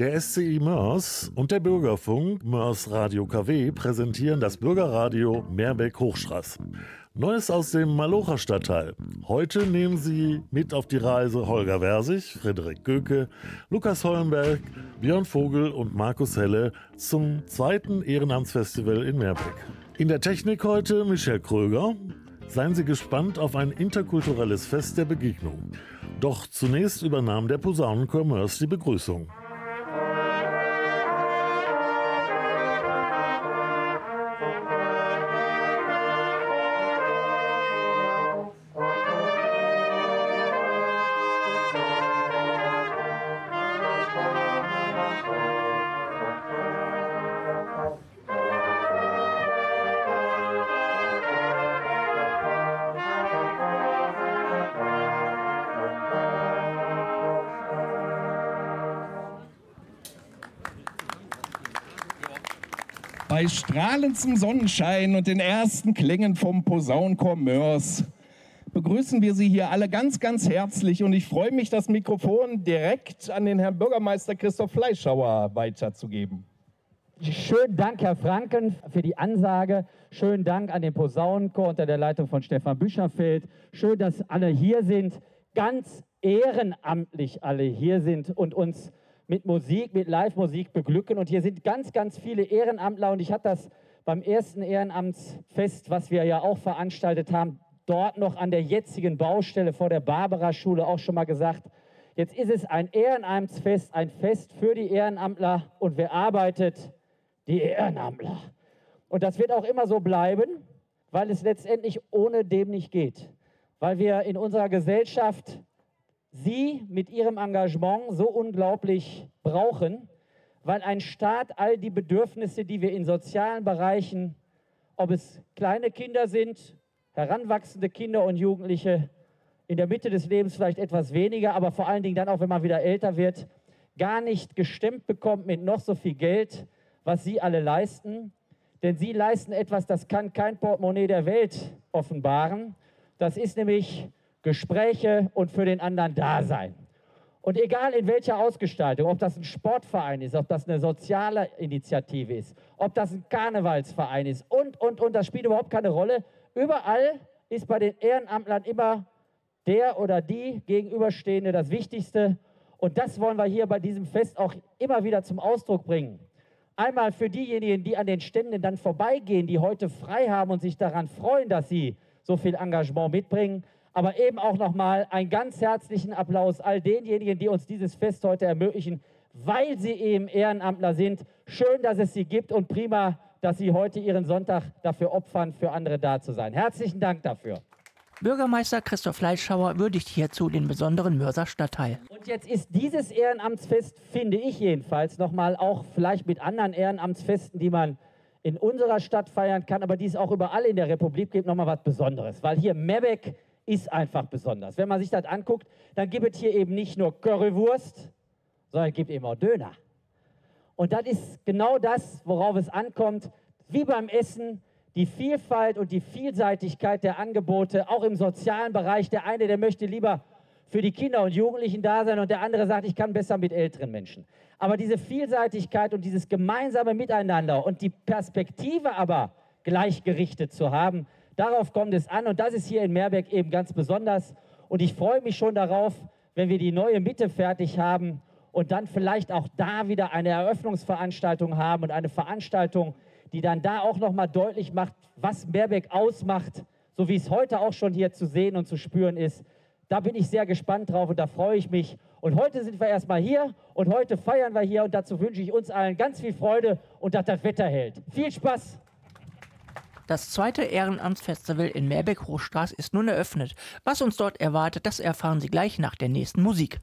Der SCI Mörs und der Bürgerfunk Mörs Radio KW präsentieren das Bürgerradio Meerbeck-Hochstraß. Neues aus dem Malocher Stadtteil. Heute nehmen Sie mit auf die Reise Holger Versich, Frederik Göke, Lukas Hollenberg, Björn Vogel und Markus Helle zum zweiten Ehrenamtsfestival in Meerbeck. In der Technik heute Michel Kröger. Seien Sie gespannt auf ein interkulturelles Fest der Begegnung. Doch zunächst übernahm der Posaunenchor Mörs die Begrüßung. Bei strahlendem Sonnenschein und den ersten Klängen vom Posaunenchor Mörs begrüßen wir Sie hier alle ganz, ganz herzlich und ich freue mich, das Mikrofon direkt an den Herrn Bürgermeister Christoph Fleischhauer weiterzugeben. Schönen Dank, Herr Franken, für die Ansage. Schönen Dank an den Posaunenchor unter der Leitung von Stefan Bücherfeld. Schön, dass alle hier sind, ganz ehrenamtlich alle hier sind und uns mit Musik, mit Live-Musik beglücken. Und hier sind ganz, ganz viele Ehrenamtler. Und ich hatte das beim ersten Ehrenamtsfest, was wir ja auch veranstaltet haben, dort noch an der jetzigen Baustelle vor der Barbara-Schule auch schon mal gesagt. Jetzt ist es ein Ehrenamtsfest, ein Fest für die Ehrenamtler. Und wer arbeitet? Die Ehrenamtler. Und das wird auch immer so bleiben, weil es letztendlich ohne dem nicht geht. Weil wir in unserer Gesellschaft Sie mit Ihrem Engagement so unglaublich brauchen, weil ein Staat all die Bedürfnisse, die wir in sozialen Bereichen, ob es kleine Kinder sind, heranwachsende Kinder und Jugendliche, in der Mitte des Lebens vielleicht etwas weniger, aber vor allen Dingen dann auch, wenn man wieder älter wird, gar nicht gestemmt bekommt mit noch so viel Geld, was Sie alle leisten. Denn Sie leisten etwas, das kann kein Portemonnaie der Welt offenbaren. Das ist nämlich Gespräche und für den anderen da sein. Und egal in welcher Ausgestaltung, ob das ein Sportverein ist, ob das eine soziale Initiative ist, ob das ein Karnevalsverein ist und, und, und, das spielt überhaupt keine Rolle. Überall ist bei den Ehrenamtlern immer der oder die Gegenüberstehende das Wichtigste. Und das wollen wir hier bei diesem Fest auch immer wieder zum Ausdruck bringen. Einmal für diejenigen, die an den Ständen dann vorbeigehen, die heute frei haben und sich daran freuen, dass sie so viel Engagement mitbringen aber eben auch nochmal einen ganz herzlichen Applaus all denjenigen, die uns dieses Fest heute ermöglichen, weil sie eben Ehrenamtler sind. Schön, dass es sie gibt und prima, dass sie heute ihren Sonntag dafür opfern, für andere da zu sein. Herzlichen Dank dafür. Bürgermeister Christoph Fleischhauer würdigt hierzu den besonderen Mörser Stadtteil. Und jetzt ist dieses Ehrenamtsfest, finde ich jedenfalls, nochmal auch vielleicht mit anderen Ehrenamtsfesten, die man in unserer Stadt feiern kann, aber die es auch überall in der Republik gibt, nochmal was Besonderes. Weil hier Mebeck ist einfach besonders. Wenn man sich das anguckt, dann gibt es hier eben nicht nur Currywurst, sondern es gibt eben auch Döner. Und das ist genau das, worauf es ankommt, wie beim Essen, die Vielfalt und die Vielseitigkeit der Angebote, auch im sozialen Bereich. Der eine, der möchte lieber für die Kinder und Jugendlichen da sein und der andere sagt, ich kann besser mit älteren Menschen. Aber diese Vielseitigkeit und dieses gemeinsame Miteinander und die Perspektive aber gleichgerichtet zu haben, Darauf kommt es an und das ist hier in Meerbeck eben ganz besonders. Und ich freue mich schon darauf, wenn wir die neue Mitte fertig haben und dann vielleicht auch da wieder eine Eröffnungsveranstaltung haben und eine Veranstaltung, die dann da auch nochmal deutlich macht, was Meerbeck ausmacht, so wie es heute auch schon hier zu sehen und zu spüren ist. Da bin ich sehr gespannt drauf und da freue ich mich. Und heute sind wir erstmal hier und heute feiern wir hier und dazu wünsche ich uns allen ganz viel Freude und dass das Wetter hält. Viel Spaß! Das zweite Ehrenamtsfestival in Meerbeck-Hochstraß ist nun eröffnet. Was uns dort erwartet, das erfahren Sie gleich nach der nächsten Musik.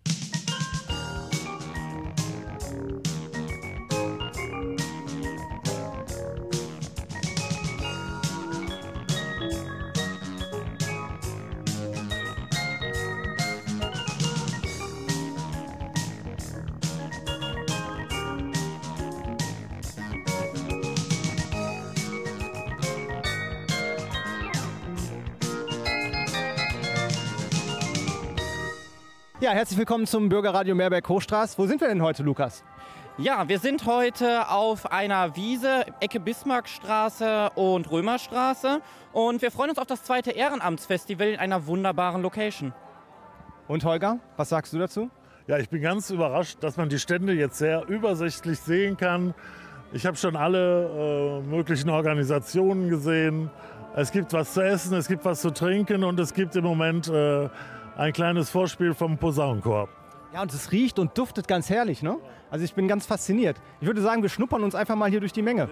Ja, herzlich willkommen zum Bürgerradio Meerberg Hochstraß. Wo sind wir denn heute, Lukas? Ja, wir sind heute auf einer Wiese, Ecke Bismarckstraße und Römerstraße. Und wir freuen uns auf das zweite Ehrenamtsfestival in einer wunderbaren Location. Und Holger, was sagst du dazu? Ja, ich bin ganz überrascht, dass man die Stände jetzt sehr übersichtlich sehen kann. Ich habe schon alle äh, möglichen Organisationen gesehen. Es gibt was zu essen, es gibt was zu trinken und es gibt im Moment äh, ein kleines Vorspiel vom Posaunenchor. Ja, und es riecht und duftet ganz herrlich, ne? Also ich bin ganz fasziniert. Ich würde sagen, wir schnuppern uns einfach mal hier durch die Menge.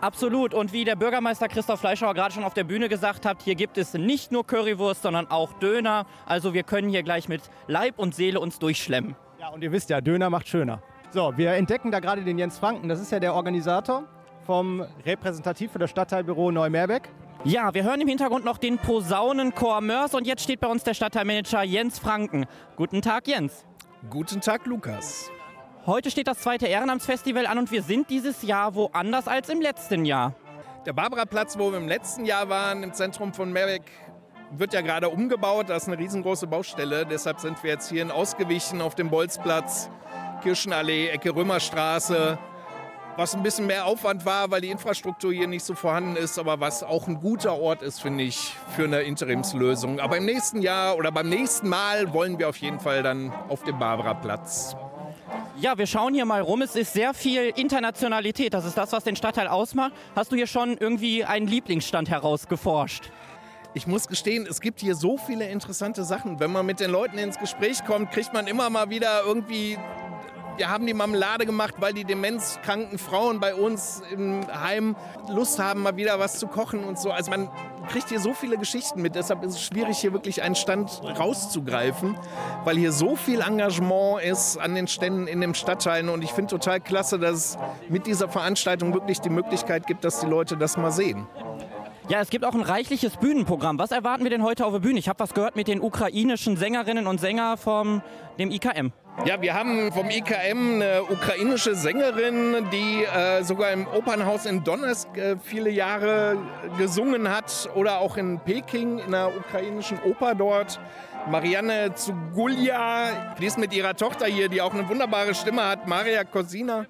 Absolut. Und wie der Bürgermeister Christoph Fleischauer gerade schon auf der Bühne gesagt hat, hier gibt es nicht nur Currywurst, sondern auch Döner. Also wir können hier gleich mit Leib und Seele uns durchschlemmen. Ja, und ihr wisst ja, Döner macht schöner. So, wir entdecken da gerade den Jens Franken. Das ist ja der Organisator vom Repräsentativ für das Stadtteilbüro Neumerbeck. Ja, wir hören im Hintergrund noch den Posaunenchor Mörs und jetzt steht bei uns der Stadtteilmanager Jens Franken. Guten Tag, Jens. Guten Tag, Lukas. Heute steht das zweite Ehrenamtsfestival an und wir sind dieses Jahr woanders als im letzten Jahr. Der Barbara-Platz, wo wir im letzten Jahr waren, im Zentrum von Merbeck, wird ja gerade umgebaut. Das ist eine riesengroße Baustelle. Deshalb sind wir jetzt hierhin ausgewichen auf dem Bolzplatz, Kirchenallee, Ecke Römerstraße. Was ein bisschen mehr Aufwand war, weil die Infrastruktur hier nicht so vorhanden ist, aber was auch ein guter Ort ist, finde ich, für eine Interimslösung. Aber im nächsten Jahr oder beim nächsten Mal wollen wir auf jeden Fall dann auf dem Barbara-Platz. Ja, wir schauen hier mal rum. Es ist sehr viel Internationalität. Das ist das, was den Stadtteil ausmacht. Hast du hier schon irgendwie einen Lieblingsstand herausgeforscht? Ich muss gestehen, es gibt hier so viele interessante Sachen. Wenn man mit den Leuten ins Gespräch kommt, kriegt man immer mal wieder irgendwie wir haben die Marmelade gemacht, weil die demenzkranken Frauen bei uns im Heim Lust haben, mal wieder was zu kochen und so. Also man kriegt hier so viele Geschichten mit. Deshalb ist es schwierig, hier wirklich einen Stand rauszugreifen, weil hier so viel Engagement ist an den Ständen in dem Stadtteil. Und ich finde total klasse, dass es mit dieser Veranstaltung wirklich die Möglichkeit gibt, dass die Leute das mal sehen. Ja, es gibt auch ein reichliches Bühnenprogramm. Was erwarten wir denn heute auf der Bühne? Ich habe was gehört mit den ukrainischen Sängerinnen und Sängern vom dem IKM. Ja, wir haben vom IKM eine ukrainische Sängerin, die äh, sogar im Opernhaus in Donetsk äh, viele Jahre gesungen hat oder auch in Peking in einer ukrainischen Oper dort. Marianne Zugulia, die ist mit ihrer Tochter hier, die auch eine wunderbare Stimme hat, Maria Kosina.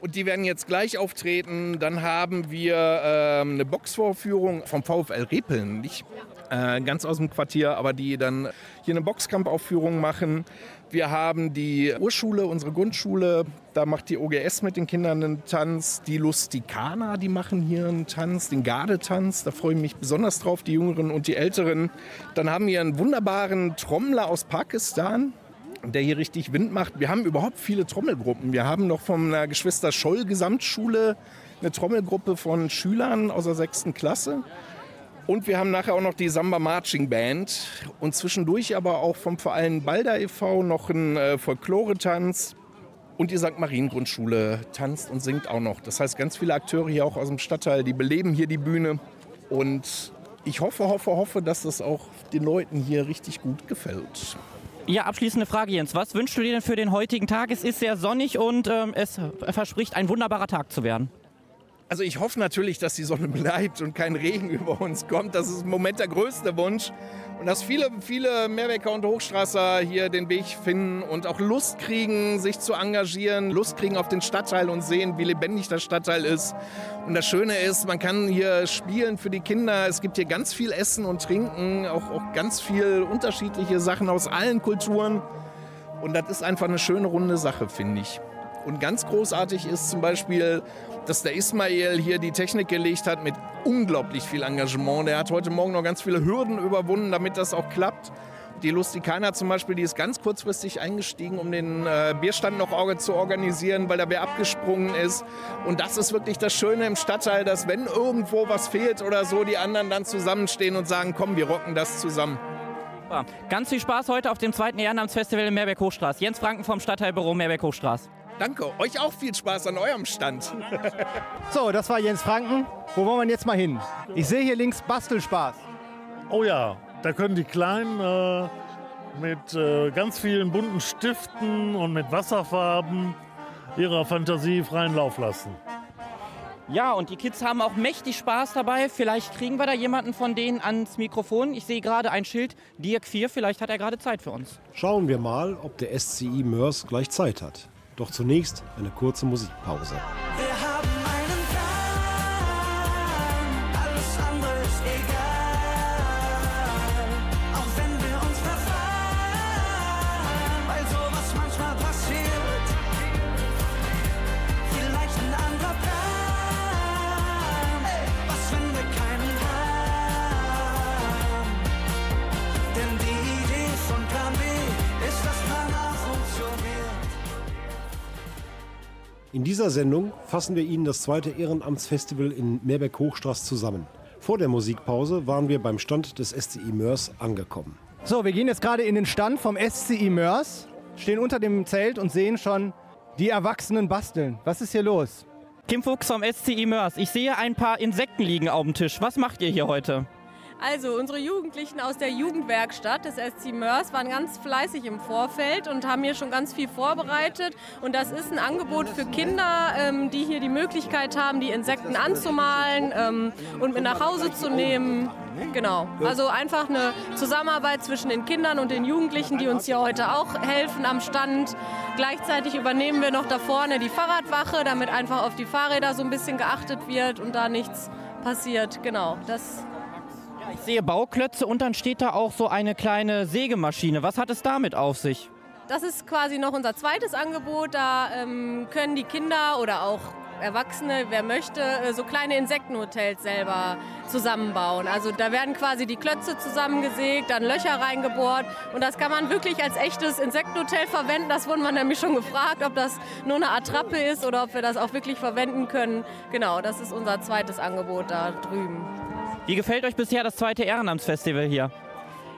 Und die werden jetzt gleich auftreten. Dann haben wir äh, eine Boxvorführung vom VfL Repeln, nicht äh, ganz aus dem Quartier, aber die dann hier eine Boxkampfaufführung machen. Wir haben die Urschule, unsere Grundschule, da macht die OGS mit den Kindern einen Tanz. Die Lustikaner, die machen hier einen Tanz, den Gardetanz. Da freue ich mich besonders drauf, die Jüngeren und die Älteren. Dann haben wir einen wunderbaren Trommler aus Pakistan, der hier richtig Wind macht. Wir haben überhaupt viele Trommelgruppen. Wir haben noch von der Geschwister Scholl Gesamtschule eine Trommelgruppe von Schülern aus der sechsten Klasse. Und wir haben nachher auch noch die Samba Marching Band und zwischendurch aber auch vom Verein Balder e.V. noch ein äh, Folklore-Tanz. Und die St. Marien Grundschule tanzt und singt auch noch. Das heißt, ganz viele Akteure hier auch aus dem Stadtteil, die beleben hier die Bühne. Und ich hoffe, hoffe, hoffe, dass das auch den Leuten hier richtig gut gefällt. Ja, abschließende Frage, Jens. Was wünschst du dir denn für den heutigen Tag? Es ist sehr sonnig und ähm, es verspricht ein wunderbarer Tag zu werden. Also ich hoffe natürlich, dass die Sonne bleibt und kein Regen über uns kommt. Das ist im Moment der größte Wunsch. Und dass viele, viele Mehrwecker und Hochstrasser hier den Weg finden und auch Lust kriegen, sich zu engagieren, Lust kriegen auf den Stadtteil und sehen, wie lebendig der Stadtteil ist. Und das Schöne ist, man kann hier spielen für die Kinder. Es gibt hier ganz viel Essen und Trinken, auch, auch ganz viel unterschiedliche Sachen aus allen Kulturen. Und das ist einfach eine schöne runde Sache, finde ich. Und ganz großartig ist zum Beispiel, dass der Ismail hier die Technik gelegt hat mit unglaublich viel Engagement. Der hat heute Morgen noch ganz viele Hürden überwunden, damit das auch klappt. Die Lustikana zum Beispiel, die ist ganz kurzfristig eingestiegen, um den äh, Bierstand noch zu organisieren, weil da wer abgesprungen ist. Und das ist wirklich das Schöne im Stadtteil, dass wenn irgendwo was fehlt oder so, die anderen dann zusammenstehen und sagen, komm, wir rocken das zusammen. Ganz viel Spaß heute auf dem zweiten Ehrenamtsfestival in Meerberg-Hochstraß. Jens Franken vom Stadtteilbüro Meerberg-Hochstraß. Danke, euch auch viel Spaß an eurem Stand. So, das war Jens Franken. Wo wollen wir jetzt mal hin? Ich sehe hier links Bastelspaß. Oh ja, da können die Kleinen äh, mit äh, ganz vielen bunten Stiften und mit Wasserfarben ihrer Fantasie freien Lauf lassen. Ja, und die Kids haben auch mächtig Spaß dabei. Vielleicht kriegen wir da jemanden von denen ans Mikrofon. Ich sehe gerade ein Schild, Dirk 4, vielleicht hat er gerade Zeit für uns. Schauen wir mal, ob der SCI Mörs gleich Zeit hat. Doch zunächst eine kurze Musikpause. Wir haben In dieser Sendung fassen wir Ihnen das zweite Ehrenamtsfestival in Meerbeck-Hochstraß zusammen. Vor der Musikpause waren wir beim Stand des SCI Mörs angekommen. So, wir gehen jetzt gerade in den Stand vom SCI Mörs, stehen unter dem Zelt und sehen schon die Erwachsenen basteln. Was ist hier los? Kim Fuchs vom SCI Mörs. Ich sehe ein paar Insekten liegen auf dem Tisch. Was macht ihr hier heute? Also unsere Jugendlichen aus der Jugendwerkstatt des SC Mörs waren ganz fleißig im Vorfeld und haben hier schon ganz viel vorbereitet. Und das ist ein Angebot für Kinder, ähm, die hier die Möglichkeit haben, die Insekten anzumalen ähm, und mit nach Hause zu nehmen. Genau. Also einfach eine Zusammenarbeit zwischen den Kindern und den Jugendlichen, die uns hier heute auch helfen am Stand. Gleichzeitig übernehmen wir noch da vorne die Fahrradwache, damit einfach auf die Fahrräder so ein bisschen geachtet wird und da nichts passiert. Genau. Das Ich sehe Bauklötze und dann steht da auch so eine kleine Sägemaschine. Was hat es damit auf sich? Das ist quasi noch unser zweites Angebot. Da ähm, können die Kinder oder auch Erwachsene, wer möchte, äh, so kleine Insektenhotels selber zusammenbauen. Also da werden quasi die Klötze zusammengesägt, dann Löcher reingebohrt und das kann man wirklich als echtes Insektenhotel verwenden. Das wurden wir nämlich schon gefragt, ob das nur eine Attrappe ist oder ob wir das auch wirklich verwenden können. Genau, das ist unser zweites Angebot da drüben. Wie gefällt euch bisher das zweite Ehrenamtsfestival hier?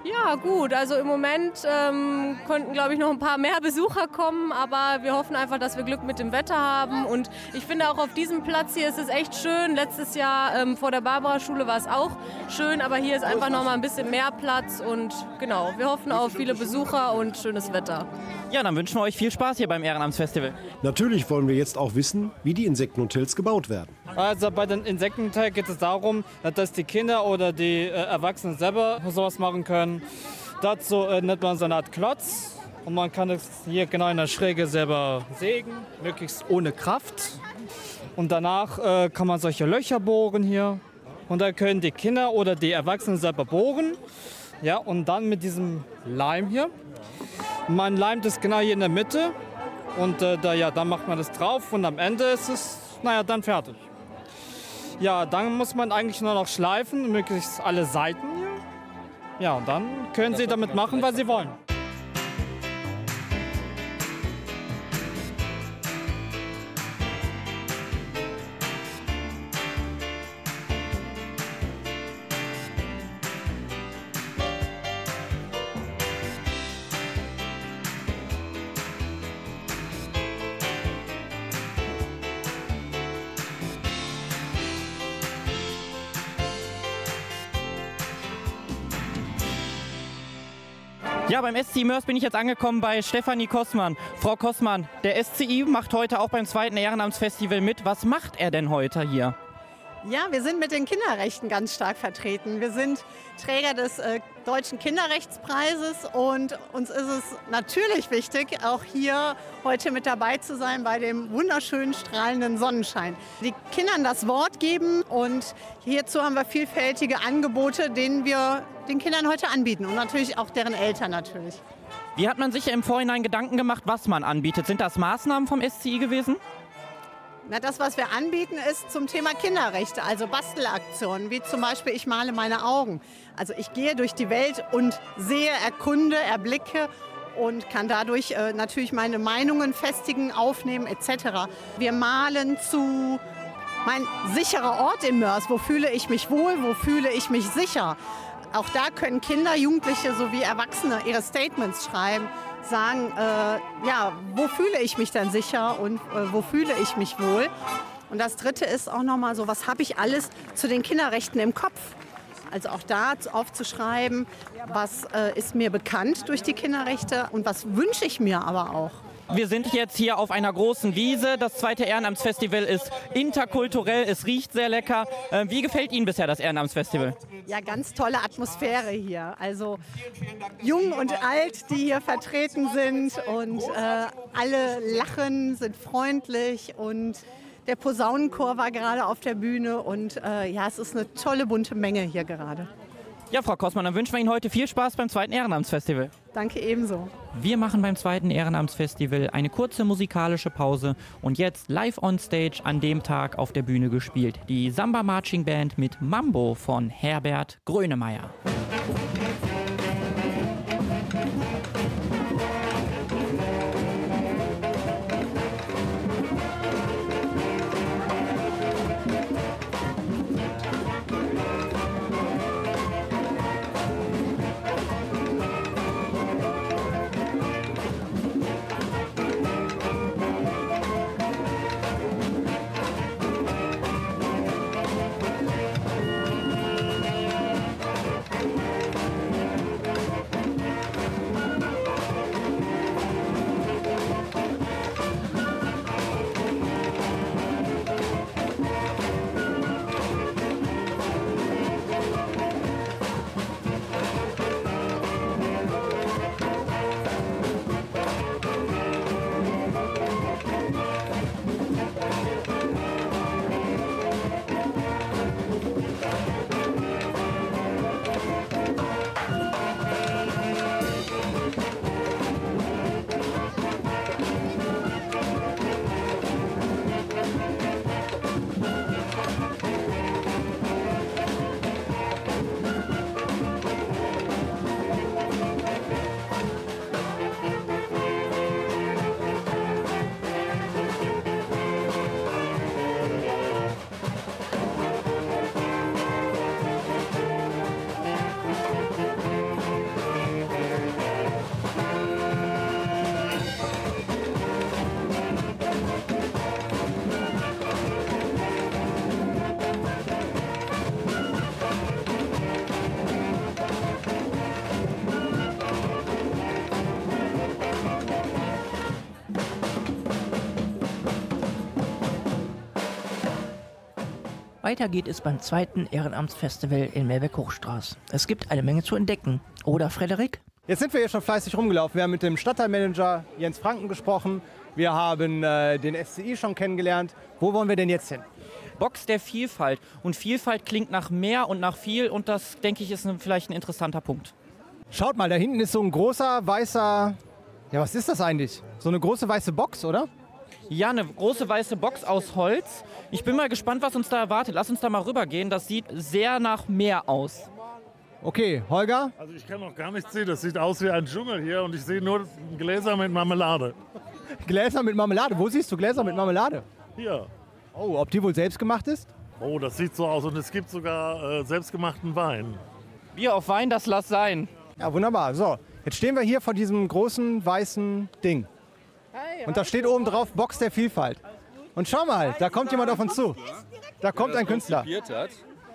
Ja, gut. Also im Moment ähm, konnten, glaube ich, noch ein paar mehr Besucher kommen, aber wir hoffen einfach, dass wir Glück mit dem Wetter haben. Und ich finde auch auf diesem Platz hier ist es echt schön. Letztes Jahr ähm, vor der Barbara-Schule war es auch schön, aber hier ist einfach noch mal ein bisschen mehr Platz. Und genau, wir hoffen auf viele Besucher und schönes Wetter. Ja, dann wünschen wir euch viel Spaß hier beim Ehrenamtsfestival. Natürlich wollen wir jetzt auch wissen, wie die Insektenhotels gebaut werden. Also bei den Insektenhotel geht es darum, dass die Kinder oder die äh, Erwachsenen selber sowas machen können. Dazu äh, nennt man so eine Art Klotz und man kann es hier genau in der Schräge selber sägen, möglichst ohne Kraft. Und danach äh, kann man solche Löcher bohren hier und da können die Kinder oder die Erwachsenen selber bohren. Ja, und dann mit diesem Leim hier. Man leimt es genau hier in der Mitte und äh, da, ja, dann macht man das drauf und am Ende ist es, naja, dann fertig. Ja, dann muss man eigentlich nur noch schleifen, möglichst alle Seiten hier. Ja, und dann können Sie damit machen, was Sie wollen. Beim SCI Mörs bin ich jetzt angekommen bei Stefanie Kossmann. Frau Kossmann, der SCI macht heute auch beim zweiten Ehrenamtsfestival mit. Was macht er denn heute hier? Ja, wir sind mit den Kinderrechten ganz stark vertreten. Wir sind Träger des äh, Deutschen Kinderrechtspreises und uns ist es natürlich wichtig, auch hier heute mit dabei zu sein bei dem wunderschönen strahlenden Sonnenschein. Die Kindern das Wort geben und hierzu haben wir vielfältige Angebote, denen wir den Kindern heute anbieten und natürlich auch deren Eltern natürlich. Wie hat man sich im Vorhinein Gedanken gemacht, was man anbietet? Sind das Maßnahmen vom SCI gewesen? Na, das, was wir anbieten, ist zum Thema Kinderrechte, also Bastelaktionen, wie zum Beispiel Ich male meine Augen. Also ich gehe durch die Welt und sehe, erkunde, erblicke und kann dadurch äh, natürlich meine Meinungen festigen, aufnehmen etc. Wir malen zu mein sicherer Ort in Mörs. Wo fühle ich mich wohl? Wo fühle ich mich sicher? Auch da können Kinder, Jugendliche sowie Erwachsene ihre Statements schreiben, sagen, äh, ja, wo fühle ich mich denn sicher und äh, wo fühle ich mich wohl? Und das Dritte ist auch nochmal so, was habe ich alles zu den Kinderrechten im Kopf? Also auch da aufzuschreiben, was äh, ist mir bekannt durch die Kinderrechte und was wünsche ich mir aber auch. Wir sind jetzt hier auf einer großen Wiese. Das zweite Ehrenamtsfestival ist interkulturell, es riecht sehr lecker. Äh, Wie gefällt Ihnen bisher das Ehrenamtsfestival? Ja, ganz tolle Atmosphäre hier. Also jung und alt, die hier vertreten sind und äh, alle lachen, sind freundlich und der Posaunenchor war gerade auf der Bühne und äh, ja, es ist eine tolle bunte Menge hier gerade. Ja, Frau Kossmann, dann wünschen wir Ihnen heute viel Spaß beim zweiten Ehrenamtsfestival. Danke ebenso. Wir machen beim zweiten Ehrenamtsfestival eine kurze musikalische Pause und jetzt live on stage an dem Tag auf der Bühne gespielt. Die Samba Marching Band mit Mambo von Herbert Grönemeyer. Weiter geht es beim zweiten Ehrenamtsfestival in Meerbeck-Hochstraß. Es gibt eine Menge zu entdecken. Oder, Frederik? Jetzt sind wir hier schon fleißig rumgelaufen. Wir haben mit dem Stadtteilmanager Jens Franken gesprochen. Wir haben äh, den SCI schon kennengelernt. Wo wollen wir denn jetzt hin? Box der Vielfalt. Und Vielfalt klingt nach mehr und nach viel und das, denke ich, ist ein, vielleicht ein interessanter Punkt. Schaut mal, da hinten ist so ein großer weißer. Ja, was ist das eigentlich? So eine große weiße Box, oder? Ja, eine große weiße Box aus Holz. Ich bin mal gespannt, was uns da erwartet. Lass uns da mal rübergehen. Das sieht sehr nach Meer aus. Okay, Holger? Also ich kann noch gar nichts sehen. Das sieht aus wie ein Dschungel hier und ich sehe nur Gläser mit Marmelade. Gläser mit Marmelade. Wo siehst du Gläser mit Marmelade? Hier. Oh, ob die wohl selbst gemacht ist? Oh, das sieht so aus und es gibt sogar äh, selbstgemachten Wein. Bier auf Wein, das lass sein. Ja, wunderbar. So, jetzt stehen wir hier vor diesem großen weißen Ding. Und da steht oben drauf Box der Vielfalt. Und schau mal, da kommt jemand auf uns zu. Da kommt ein Künstler.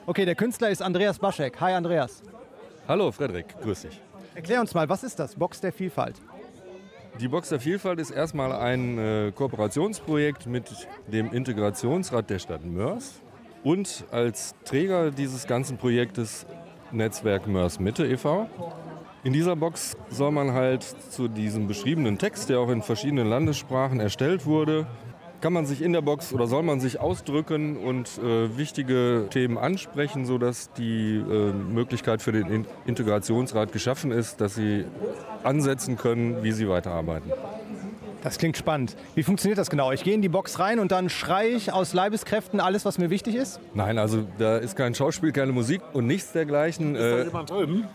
Okay, der Künstler ist Andreas Baschek. Hi Andreas. Hallo Frederik, grüß dich. Erklär uns mal, was ist das? Box der Vielfalt. Die Box der Vielfalt ist erstmal ein äh, Kooperationsprojekt mit dem Integrationsrat der Stadt Mörs und als Träger dieses ganzen Projektes Netzwerk Mörs Mitte e.V. In dieser Box soll man halt zu diesem beschriebenen Text, der auch in verschiedenen Landessprachen erstellt wurde, kann man sich in der Box oder soll man sich ausdrücken und äh, wichtige Themen ansprechen, sodass die äh, Möglichkeit für den In Integrationsrat geschaffen ist, dass sie ansetzen können, wie sie weiterarbeiten. Das klingt spannend. Wie funktioniert das genau? Ich gehe in die Box rein und dann schreie ich aus Leibeskräften alles, was mir wichtig ist? Nein, also da ist kein Schauspiel, keine Musik und nichts dergleichen. Ist da Äh, jemand drüben?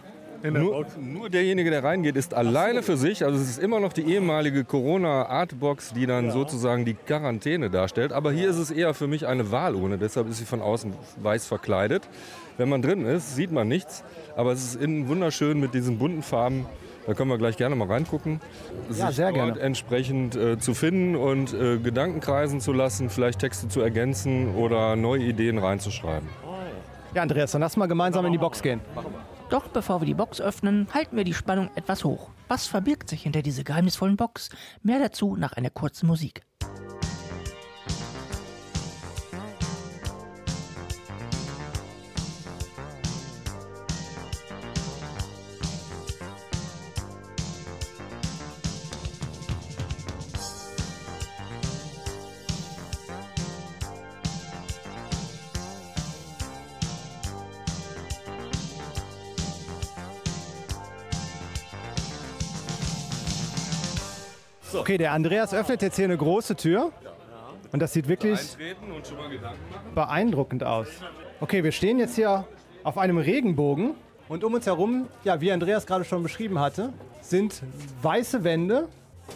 In der nur, Box? nur derjenige, der reingeht, ist alleine für sich. Also es ist immer noch die ehemalige Corona-Artbox, die dann sozusagen die Quarantäne darstellt. Aber hier ist es eher für mich eine Wahlurne. Deshalb ist sie von außen weiß verkleidet. Wenn man drin ist, sieht man nichts. Aber es ist innen wunderschön mit diesen bunten Farben. Da können wir gleich gerne mal reingucken. Ja, sich sehr gerne. entsprechend äh, zu finden und äh, Gedanken kreisen zu lassen, vielleicht Texte zu ergänzen oder neue Ideen reinzuschreiben. Ja, Andreas, dann lass mal gemeinsam in die Box gehen. Doch bevor wir die Box öffnen, halten wir die Spannung etwas hoch. Was verbirgt sich hinter dieser geheimnisvollen Box? Mehr dazu nach einer kurzen Musik. Okay, der Andreas öffnet jetzt hier eine große Tür. Und das sieht wirklich beeindruckend aus. Okay, wir stehen jetzt hier auf einem Regenbogen und um uns herum, ja, wie Andreas gerade schon beschrieben hatte, sind weiße Wände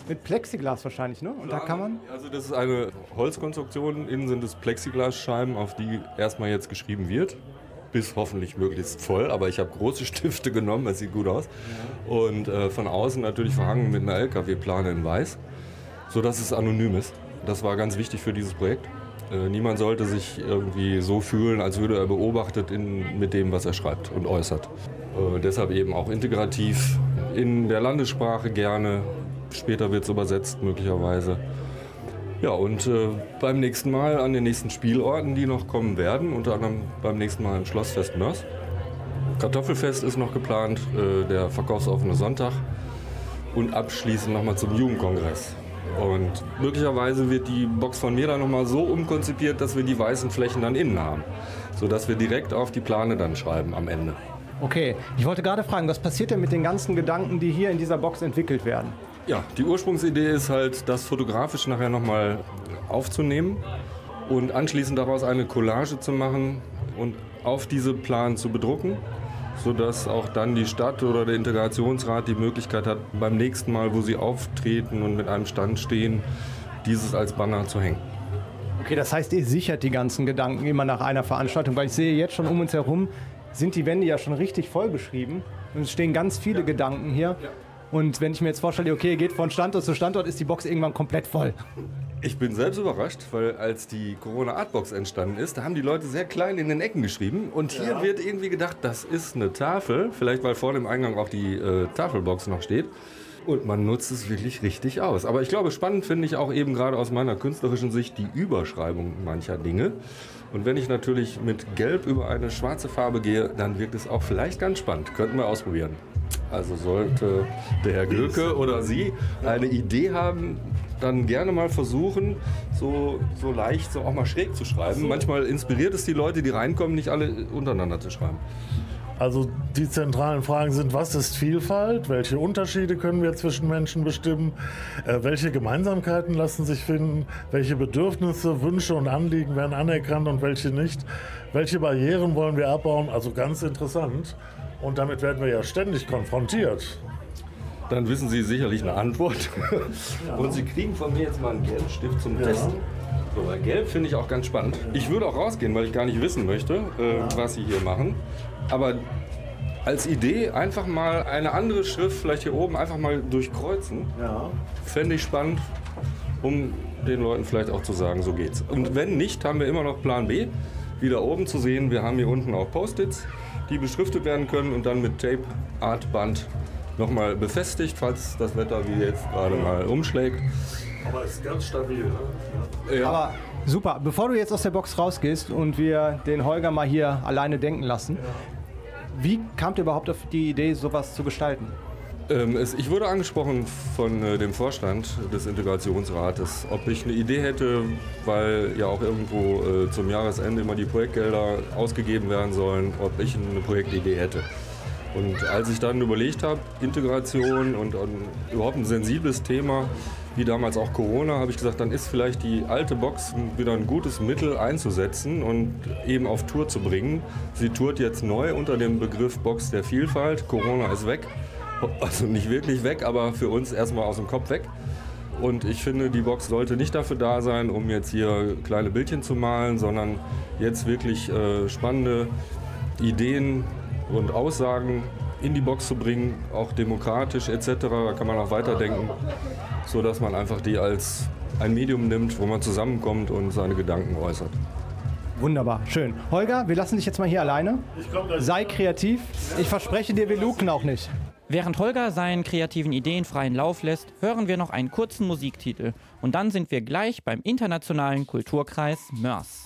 mit Plexiglas wahrscheinlich, ne? Und da kann man Also das ist eine Holzkonstruktion. Innen sind es Plexiglasscheiben, auf die erstmal jetzt geschrieben wird. Bis hoffentlich möglichst voll, aber ich habe große Stifte genommen, das sieht gut aus. Und äh, von außen natürlich verhangen mit einer LKW-Plane in weiß, sodass es anonym ist. Das war ganz wichtig für dieses Projekt. Äh, niemand sollte sich irgendwie so fühlen, als würde er beobachtet in, mit dem, was er schreibt und äußert. Äh, deshalb eben auch integrativ in der Landessprache gerne. Später wird es übersetzt möglicherweise. Ja, und äh, beim nächsten Mal an den nächsten Spielorten, die noch kommen werden, unter anderem beim nächsten Mal im Schlossfest Mörs. Kartoffelfest ist noch geplant, äh, der verkaufsoffene Sonntag und abschließend nochmal zum Jugendkongress. Und möglicherweise wird die Box von mir dann nochmal so umkonzipiert, dass wir die weißen Flächen dann innen haben, sodass wir direkt auf die Plane dann schreiben am Ende. Okay, ich wollte gerade fragen, was passiert denn mit den ganzen Gedanken, die hier in dieser Box entwickelt werden? Ja, die Ursprungsidee ist halt, das fotografisch nachher nochmal aufzunehmen und anschließend daraus eine Collage zu machen und auf diese Plan zu bedrucken, sodass auch dann die Stadt oder der Integrationsrat die Möglichkeit hat, beim nächsten Mal, wo sie auftreten und mit einem Stand stehen, dieses als Banner zu hängen. Okay, das heißt, ihr sichert die ganzen Gedanken immer nach einer Veranstaltung, weil ich sehe jetzt schon um uns herum, sind die Wände ja schon richtig vollgeschrieben und es stehen ganz viele Gedanken hier. Und wenn ich mir jetzt vorstelle, okay, ihr geht von Standort zu Standort, ist die Box irgendwann komplett voll. Ich bin selbst überrascht, weil als die Corona Artbox entstanden ist, da haben die Leute sehr klein in den Ecken geschrieben. Und hier Ja. wird irgendwie gedacht, das ist eine Tafel, vielleicht weil vor dem Eingang auch die äh, Tafelbox noch steht. Und man nutzt es wirklich richtig aus. Aber ich glaube, spannend finde ich auch eben gerade aus meiner künstlerischen Sicht die Überschreibung mancher Dinge. Und wenn ich natürlich mit Gelb über eine schwarze Farbe gehe, dann wirkt es auch vielleicht ganz spannend. Könnten wir ausprobieren. Also sollte der Herr Gülke oder Sie eine Idee haben, dann gerne mal versuchen, so, so leicht, so auch mal schräg zu schreiben. Manchmal inspiriert es die Leute, die reinkommen, nicht alle untereinander zu schreiben. Also die zentralen Fragen sind, was ist Vielfalt? Welche Unterschiede können wir zwischen Menschen bestimmen? Äh, welche Gemeinsamkeiten lassen sich finden? Welche Bedürfnisse, Wünsche und Anliegen werden anerkannt und welche nicht? Welche Barrieren wollen wir abbauen? Also ganz interessant. Und damit werden wir ja ständig konfrontiert. Dann wissen Sie sicherlich eine Antwort. Und Sie kriegen von mir jetzt mal einen gelben Stift zum Ja. Testen. So, weil gelb finde ich auch ganz spannend. Ich würde auch rausgehen, weil ich gar nicht wissen möchte, äh, was Sie hier machen. Aber als Idee einfach mal eine andere Schrift, vielleicht hier oben, einfach mal durchkreuzen. Ja. Fände ich spannend, um den Leuten vielleicht auch zu sagen, so geht's. Und wenn nicht, haben wir immer noch Plan B. Wieder oben zu sehen, wir haben hier unten auch Post-its, die beschriftet werden können und dann mit Tape, Artband nochmal befestigt, falls das Wetter wie jetzt gerade mal umschlägt. Aber es ist ganz stabil. Ne? Ja. Aber super, bevor du jetzt aus der Box rausgehst und wir den Holger mal hier alleine denken lassen, wie kamt ihr überhaupt auf die Idee, sowas zu gestalten? Ähm, es, ich wurde angesprochen von äh, dem Vorstand des Integrationsrates, ob ich eine Idee hätte, weil ja auch irgendwo äh, zum Jahresende immer die Projektgelder ausgegeben werden sollen, ob ich eine Projektidee hätte. Und als ich dann überlegt habe, Integration und, und überhaupt ein sensibles Thema, wie damals auch Corona, habe ich gesagt, dann ist vielleicht die alte Box wieder ein gutes Mittel einzusetzen und eben auf Tour zu bringen. Sie tourt jetzt neu unter dem Begriff Box der Vielfalt. Corona ist weg. Also nicht wirklich weg, aber für uns erstmal aus dem Kopf weg. Und ich finde, die Box sollte nicht dafür da sein, um jetzt hier kleine Bildchen zu malen, sondern jetzt wirklich äh, spannende Ideen und Aussagen in die Box zu bringen, auch demokratisch etc. Da kann man auch weiterdenken, sodass man einfach die als ein Medium nimmt, wo man zusammenkommt und seine Gedanken äußert. Wunderbar, schön. Holger, wir lassen dich jetzt mal hier alleine. Sei kreativ. Ich verspreche dir, wir luken auch nicht. Während Holger seinen kreativen Ideen freien Lauf lässt, hören wir noch einen kurzen Musiktitel. Und dann sind wir gleich beim Internationalen Kulturkreis Mörs.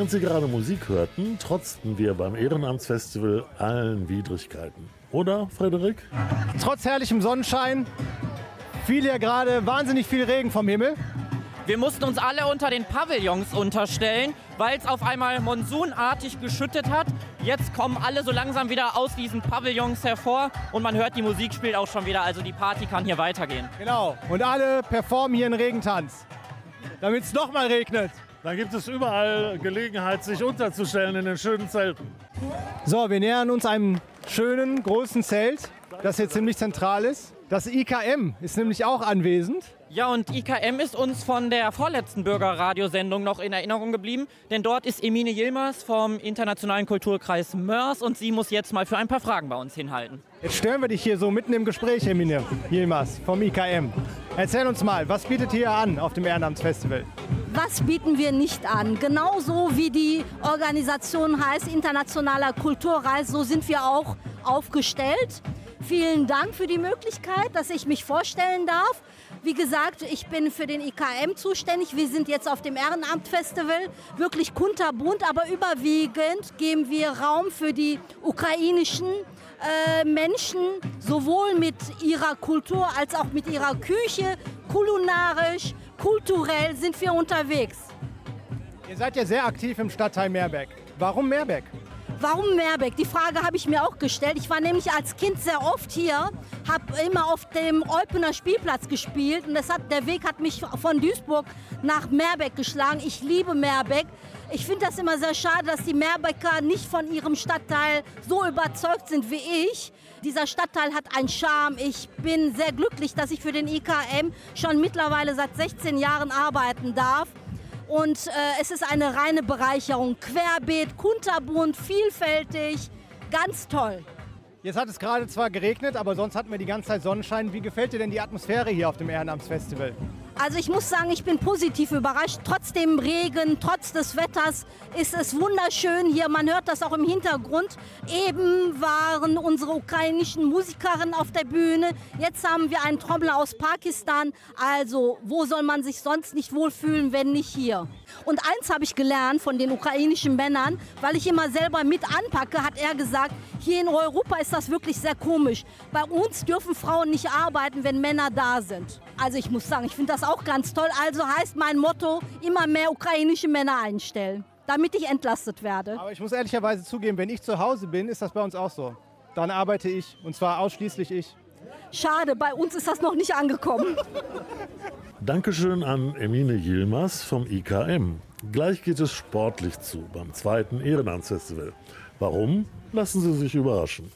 Während Sie gerade Musik hörten, trotzten wir beim Ehrenamtsfestival allen Widrigkeiten. Oder, Frederik? Trotz herrlichem Sonnenschein fiel ja gerade wahnsinnig viel Regen vom Himmel. Wir mussten uns alle unter den Pavillons unterstellen, weil es auf einmal monsunartig geschüttet hat. Jetzt kommen alle so langsam wieder aus diesen Pavillons hervor und man hört, die Musik spielt auch schon wieder, also die Party kann hier weitergehen. Genau. Und alle performen hier einen Regentanz, damit es nochmal regnet. Dann gibt es überall Gelegenheit, sich unterzustellen in den schönen Zelten. So, wir nähern uns einem schönen, großen Zelt, das hier ziemlich zentral ist. Das IKM ist nämlich auch anwesend. Ja, und IKM ist uns von der vorletzten Bürgerradiosendung noch in Erinnerung geblieben, denn dort ist Emine Yilmaz vom Internationalen Kulturkreis Mörs und sie muss jetzt mal für ein paar Fragen bei uns hinhalten. Jetzt stören wir dich hier so mitten im Gespräch, Emine Yilmaz vom IKM. Erzähl uns mal, was bietet ihr an auf dem Ehrenamtsfestival? Was bieten wir nicht an? Genauso wie die Organisation heißt Internationaler Kulturreis, so sind wir auch aufgestellt. Vielen Dank für die Möglichkeit, dass ich mich vorstellen darf. Wie gesagt, ich bin für den IKM zuständig. Wir sind jetzt auf dem Ehrenamtfestival, wirklich kunterbunt, aber überwiegend geben wir Raum für die ukrainischen äh, Menschen, sowohl mit ihrer Kultur als auch mit ihrer Küche, kulinarisch, kulturell sind wir unterwegs. Ihr seid ja sehr aktiv im Stadtteil Meerbeck. Warum Meerbeck? Warum Meerbeck? Die Frage habe ich mir auch gestellt. Ich war nämlich als Kind sehr oft hier, habe immer auf dem Eupener Spielplatz gespielt und hat, der Weg hat mich von Duisburg nach Meerbeck geschlagen. Ich liebe Meerbeck. Ich finde das immer sehr schade, dass die Meerbecker nicht von ihrem Stadtteil so überzeugt sind wie ich. Dieser Stadtteil hat einen Charme. Ich bin sehr glücklich, dass ich für den IKM schon mittlerweile seit 16 Jahren arbeiten darf. Und äh, es ist eine reine Bereicherung. Querbeet, kunterbunt, vielfältig, ganz toll. Jetzt hat es gerade zwar geregnet, aber sonst hatten wir die ganze Zeit Sonnenschein. Wie gefällt dir denn die Atmosphäre hier auf dem Ehrenamtsfestival? Also ich muss sagen, ich bin positiv überrascht. Trotz dem Regen, trotz des Wetters ist es wunderschön hier. Man hört das auch im Hintergrund. Eben waren unsere ukrainischen Musikerinnen auf der Bühne. Jetzt haben wir einen Trommler aus Pakistan. Also wo soll man sich sonst nicht wohlfühlen, wenn nicht hier? Und eins habe ich gelernt von den ukrainischen Männern, weil ich immer selber mit anpacke, hat er gesagt, hier in Europa ist das wirklich sehr komisch. Bei uns dürfen Frauen nicht arbeiten, wenn Männer da sind. Also ich muss sagen, ich finde das auch ganz toll. Also heißt mein Motto, immer mehr ukrainische Männer einstellen, damit ich entlastet werde. Aber ich muss ehrlicherweise zugeben, wenn ich zu Hause bin, ist das bei uns auch so. Dann arbeite ich und zwar ausschließlich ich. Schade, bei uns ist das noch nicht angekommen. Dankeschön an Emine Yilmaz vom IKM. Gleich geht es sportlich zu beim zweiten Ehrenamtsfestival. Warum? Lassen Sie sich überraschen.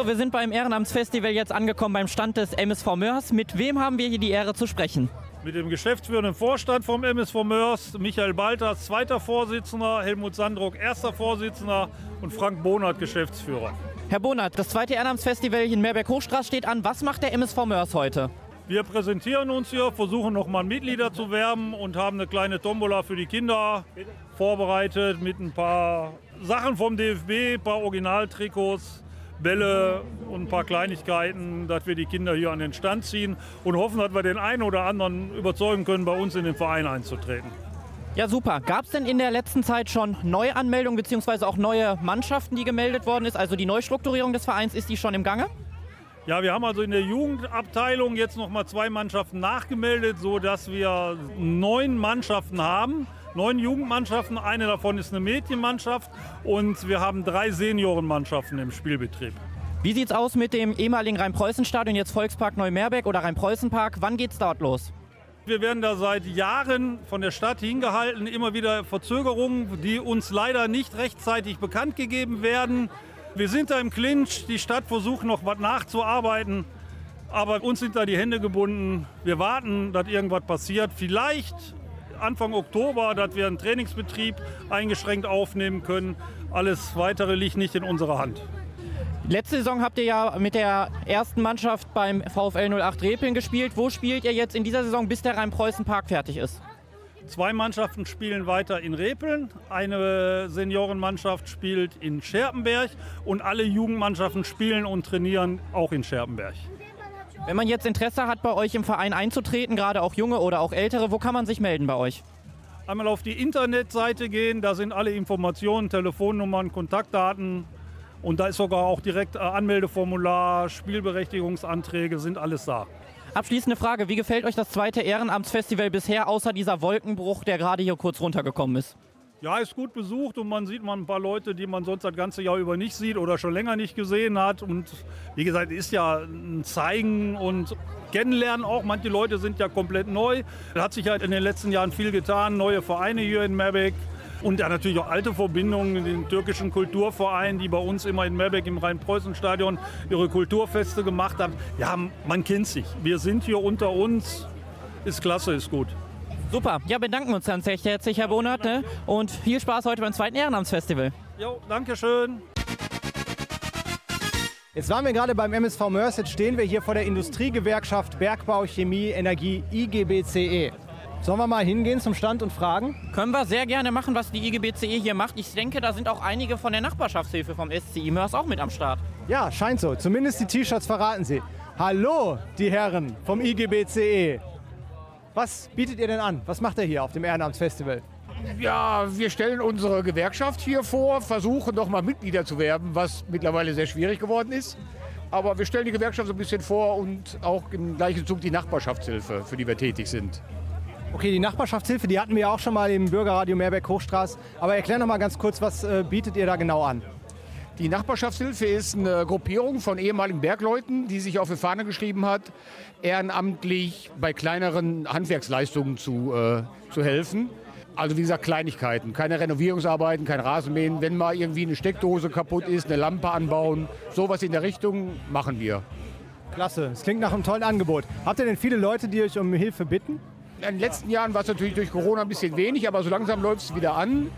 So, wir sind beim Ehrenamtsfestival jetzt angekommen beim Stand des MSV Mörs. Mit wem haben wir hier die Ehre zu sprechen? Mit dem geschäftsführenden Vorstand vom MSV Mörs, Michael Balters, zweiter Vorsitzender, Helmut Sandruck, erster Vorsitzender und Frank Bonert, Geschäftsführer. Herr Bonert, das zweite Ehrenamtsfestival hier in Meerberg-Hochstraß steht an. Was macht der MSV Mörs heute? Wir präsentieren uns hier, versuchen nochmal Mitglieder zu werben und haben eine kleine Tombola für die Kinder vorbereitet mit ein paar Sachen vom DFB, ein paar Originaltrikots, Bälle und ein paar Kleinigkeiten, dass wir die Kinder hier an den Stand ziehen und hoffen, dass wir den einen oder anderen überzeugen können, bei uns in den Verein einzutreten. Ja, super. Gab es denn in der letzten Zeit schon Neuanmeldungen bzw. auch neue Mannschaften, die gemeldet worden ist? Also die Neustrukturierung des Vereins, ist die schon im Gange? Ja, wir haben also in der Jugendabteilung jetzt noch mal zwei Mannschaften nachgemeldet, sodass wir neun Mannschaften haben. Neun Jugendmannschaften, eine davon ist eine Mädchenmannschaft und wir haben drei Seniorenmannschaften im Spielbetrieb. Wie sieht's aus mit dem ehemaligen Rhein-Preußen-Stadion, jetzt Volkspark Neumerbeck oder Rhein-Preußen-Park? Wann geht's dort los? Wir werden da seit Jahren von der Stadt hingehalten, immer wieder Verzögerungen, die uns leider nicht rechtzeitig bekannt gegeben werden. Wir sind da im Clinch, die Stadt versucht noch was nachzuarbeiten, aber uns sind da die Hände gebunden. Wir warten, dass irgendwas passiert. Vielleicht Anfang Oktober, dass wir einen Trainingsbetrieb eingeschränkt aufnehmen können. Alles Weitere liegt nicht in unserer Hand. Letzte Saison habt ihr ja mit der ersten Mannschaft beim VfL 08 Repeln gespielt. Wo spielt ihr jetzt in dieser Saison, bis der Rhein-Preußen-Park fertig ist? Zwei Mannschaften spielen weiter in Repeln, eine Seniorenmannschaft spielt in Scherpenberg und alle Jugendmannschaften spielen und trainieren auch in Scherpenberg. Wenn man jetzt Interesse hat, bei euch im Verein einzutreten, gerade auch junge oder auch ältere, wo kann man sich melden bei euch? Einmal auf die Internetseite gehen, da sind alle Informationen, Telefonnummern, Kontaktdaten und da ist sogar auch direkt äh, Anmeldeformular, Spielberechtigungsanträge, sind alles da. Abschließende Frage, wie gefällt euch das zweite Ehrenamtsfestival bisher, außer dieser Wolkenbruch, der gerade hier kurz runtergekommen ist? Ja, ist gut besucht und man sieht mal ein paar Leute, die man sonst das ganze Jahr über nicht sieht oder schon länger nicht gesehen hat. Und wie gesagt, ist ja ein Zeigen und Kennenlernen auch. Manche Leute sind ja komplett neu. Da hat sich halt in den letzten Jahren viel getan. Neue Vereine hier in Meerbeck. Und ja, natürlich auch alte Verbindungen, den türkischen Kulturverein, die bei uns immer in Meerbeck im Rhein-Preußen-Stadion ihre Kulturfeste gemacht haben. Ja, man kennt sich. Wir sind hier unter uns. Ist klasse, ist gut. Super, ja, bedanken wir uns ganz recht herzlich, Herr Bonert. Ne? Und viel Spaß heute beim zweiten Ehrenamtsfestival. Jo, danke schön. Jetzt waren wir gerade beim MSV Mörs, jetzt stehen wir hier vor der Industriegewerkschaft Bergbau, Chemie, Energie, IGBCE. Sollen wir mal hingehen zum Stand und fragen? Können wir sehr gerne machen, was die IGBCE hier macht. Ich denke, da sind auch einige von der Nachbarschaftshilfe vom SCI Mörs auch mit am Start. Ja, scheint so. Zumindest die T-Shirts verraten sie. Hallo, die Herren vom IGBCE. Was bietet ihr denn an? Was macht ihr hier auf dem Ehrenamtsfestival? Ja, wir stellen unsere Gewerkschaft hier vor, versuchen doch mal Mitglieder zu werben, was mittlerweile sehr schwierig geworden ist. Aber wir stellen die Gewerkschaft so ein bisschen vor und auch im gleichen Zug die Nachbarschaftshilfe, für die wir tätig sind. Okay, die Nachbarschaftshilfe, die hatten wir auch schon mal im Bürgerradio Meerberg Hochstraß. Aber erklär noch mal ganz kurz, was äh, bietet ihr da genau an? Die Nachbarschaftshilfe ist eine Gruppierung von ehemaligen Bergleuten, die sich auf die Fahne geschrieben hat, ehrenamtlich bei kleineren Handwerksleistungen zu, äh, zu helfen. Also wie gesagt, Kleinigkeiten, keine Renovierungsarbeiten, kein Rasenmähen. Wenn mal irgendwie eine Steckdose kaputt ist, eine Lampe anbauen, sowas in der Richtung machen wir. Klasse, es klingt nach einem tollen Angebot. Habt ihr denn viele Leute, die euch um Hilfe bitten? In den letzten Jahren war es natürlich durch Corona ein bisschen wenig, aber so langsam läuft es wieder an.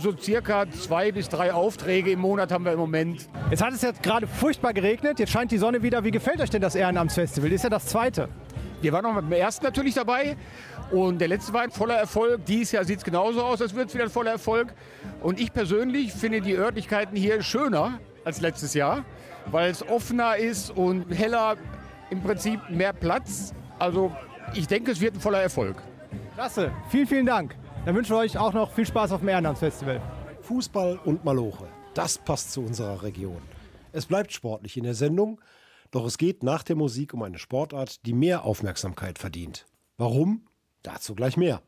So circa zwei bis drei Aufträge im Monat haben wir im Moment. Jetzt hat es jetzt gerade furchtbar geregnet, jetzt scheint die Sonne wieder. Wie gefällt euch denn das Ehrenamtsfestival? Das ist ja das zweite. Wir waren noch beim ersten natürlich dabei und der letzte war ein voller Erfolg. Dieses Jahr sieht es genauso aus, als wird es wieder ein voller Erfolg. Und ich persönlich finde die Örtlichkeiten hier schöner als letztes Jahr, weil es offener ist und heller, im Prinzip mehr Platz. Also ich denke, es wird ein voller Erfolg. Klasse, vielen, vielen Dank. Dann wünschen wir euch auch noch viel Spaß auf dem Ehrenamtsfestival. Fußball und Maloche, das passt zu unserer Region. Es bleibt sportlich in der Sendung, doch es geht nach der Musik um eine Sportart, die mehr Aufmerksamkeit verdient. Warum? Dazu gleich mehr.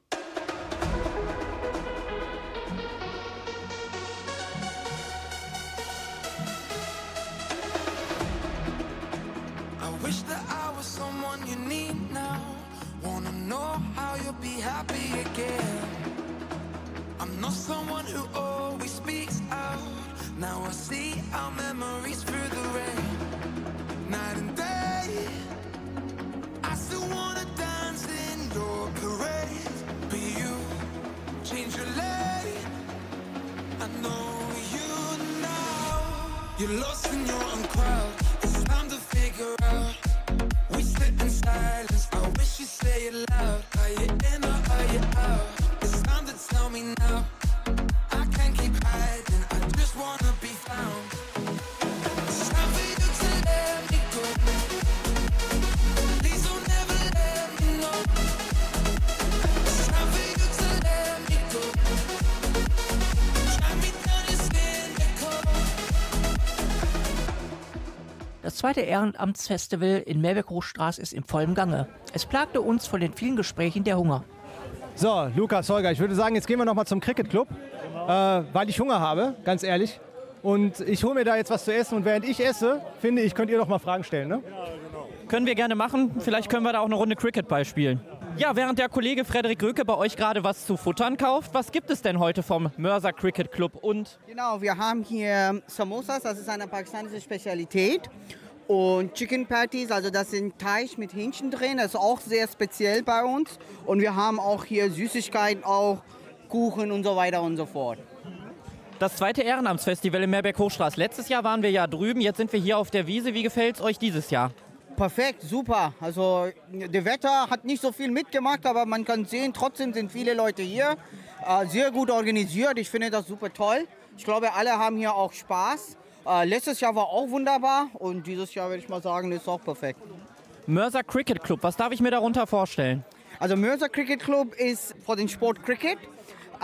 Zweite Ehrenamtsfestival in Meerbeck-Hochstraße ist im vollen Gange. Es plagte uns von den vielen Gesprächen der Hunger. So, Lukas, Holger, ich würde sagen, jetzt gehen wir noch mal zum Cricket Club, äh, weil ich Hunger habe, ganz ehrlich. Und ich hole mir da jetzt was zu essen und während ich esse, finde ich, könnt ihr noch mal Fragen stellen, ne? Können wir gerne machen. Vielleicht können wir da auch eine Runde Cricket beispielen. Ja, während der Kollege Frederik Röke bei euch gerade was zu futtern kauft, was gibt es denn heute vom Mörser Cricket Club und Genau, wir haben hier Samosas, das ist eine pakistanische Spezialität. Und Chicken Patties, also das sind Teig mit Hähnchen drin, das ist auch sehr speziell bei uns. Und wir haben auch hier Süßigkeiten, auch Kuchen und so weiter und so fort. das zweite Ehrenamtsfestival in Meerberg-Hochstraße? Letztes Jahr waren wir ja drüben, jetzt sind wir hier auf der Wiese. Wie gefällt es euch dieses Jahr? Perfekt, super. Also das Wetter hat nicht so viel mitgemacht, aber man kann sehen, trotzdem sind viele Leute hier. Äh, sehr gut organisiert, ich finde das super toll. Ich glaube, alle haben hier auch Spaß. Äh, letztes Jahr war auch wunderbar und dieses Jahr würde ich mal sagen, ist auch perfekt. Mörser Cricket Club, was darf ich mir darunter vorstellen? Also Mörser Cricket Club ist für den Sport Cricket.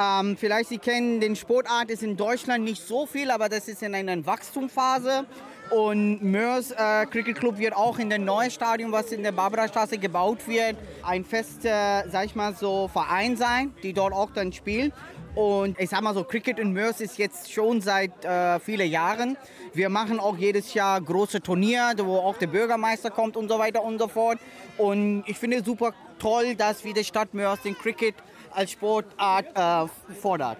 Ähm, vielleicht Sie kennen den Sportart ist in Deutschland nicht so viel, aber das ist in einer Wachstumsphase. Und Mörs äh, Cricket Club wird auch in dem neuen Stadion, was in der Barbarastraße gebaut wird, ein fester, sag ich mal so, Verein sein, die dort auch dann spielen. Und ich sag mal so, Cricket in Mörs ist jetzt schon seit äh, vielen Jahren. Wir machen auch jedes Jahr große Turniere, wo auch der Bürgermeister kommt und so weiter und so fort. Und ich finde es super toll, dass wie die Stadt Mörs den Cricket als Sportart äh, fordert.